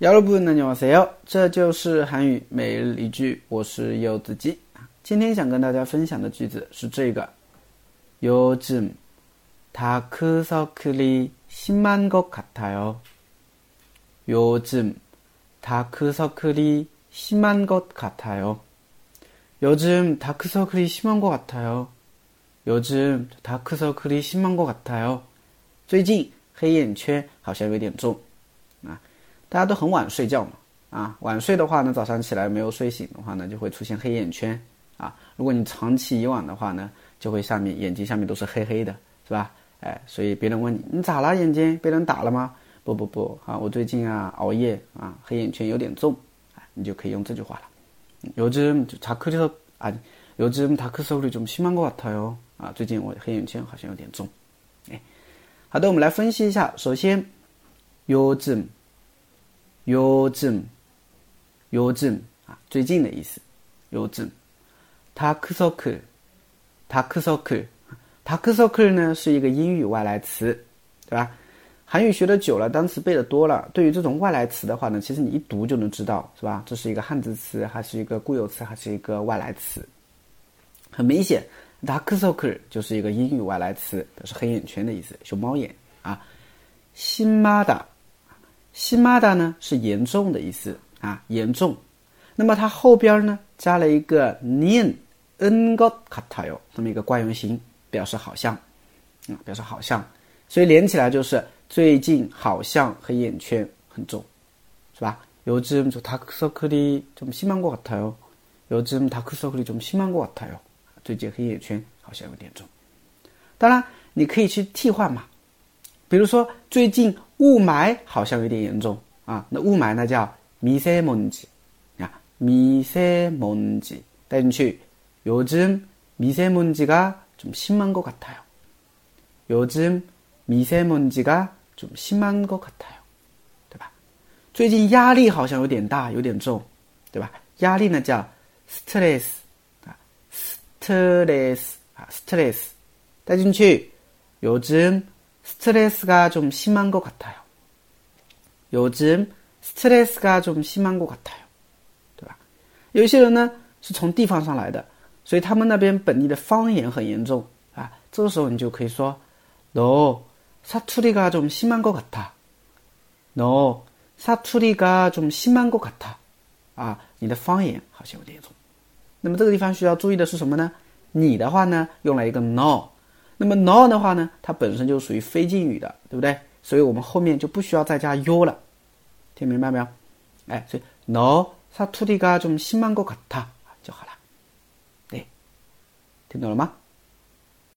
여러분안녕하세요，这就是韩语每日一句，我是柚子鸡。今天想跟大家分享的句子是这个：요즘다크서클이심한것같아 요。 요즘다크서클이심한것같아 요。 요즘다크서클이심한것같아 요。 요즘다크서클이심한것같아 요。 最近黑眼圈好像有点重啊！ 大家都很晚睡觉嘛啊，晚睡的话呢，早上起来没有睡醒的话呢，就会出现黑眼圈啊。如果你长期以往的话呢，就会下面眼睛下面都是黑黑的，是吧？哎，所以别人问你你咋了眼睛被人打了吗？不不不啊，我最近啊熬夜啊，黑眼圈有点重啊，你就可以用这句话了。요즘다크서아요즘다크서클이좀심한것같아 요。 啊，最近我黑眼圈好像有点重。哎。好的，我们来分析一下。首先，요즘 요즘요즘啊，最近的意思。요즘다크서클다크서클다크서클呢是一个英语外来词，对吧？韩语学的久了，单词背的多了，对于这种外来词的话呢，其实你一读就能知道，是吧？这是一个汉字词，还是一个固有词，还是一个外来词？很明显。Dark circle 就是一个英语外来词，表示黑眼圈的意思，熊猫眼啊。심하 다， 심하다呢是严重的意思啊，严重。那么它后边呢加了一个念은것같아 요， 这么一个惯用型，表示好像啊，表示好像，所以连起来就是最近好像黑眼圈很重，是吧？요즘저다크서클이좀심한것같아 요。 요즘다크서클이좀심한것같아 요。 最近黑眼圈好像有点重，当然你可以去替换嘛， 比如说最近雾霾好像有点严重啊，那雾霾呢叫미세먼지啊，미세먼지带进去，요즘미세먼지가좀심한것같아 요， 요즘미세먼지가좀심한것같아 요， 对吧？最近压力好像有点大，有点重，对吧？压力呢叫스트레스 스트레스, 아, 스트레스. 따진취, 요즘 스트레스가 좀 심한 것 같아요. 요즘 스트레스가 좀 심한 것 같아요. 对吧？有些人呢是从地方上来的，所以他们那边本地的方言很严重啊。这个时候你就可以说，너 사투리가 좀 심한 것 같아. 너 사투리가 좀 심한 것 같아. 啊，你的方言好像有点重。那么这个地方需要注意的是什么呢？你的话呢，用了一个 no， 那么 no 的话呢，它本身就属于非敬语的，对不对？所以我们后面就不需要再加 you 了，听明白没有？哎，所以 no 사투리가좀심한것같아就好了，对，听懂了吗？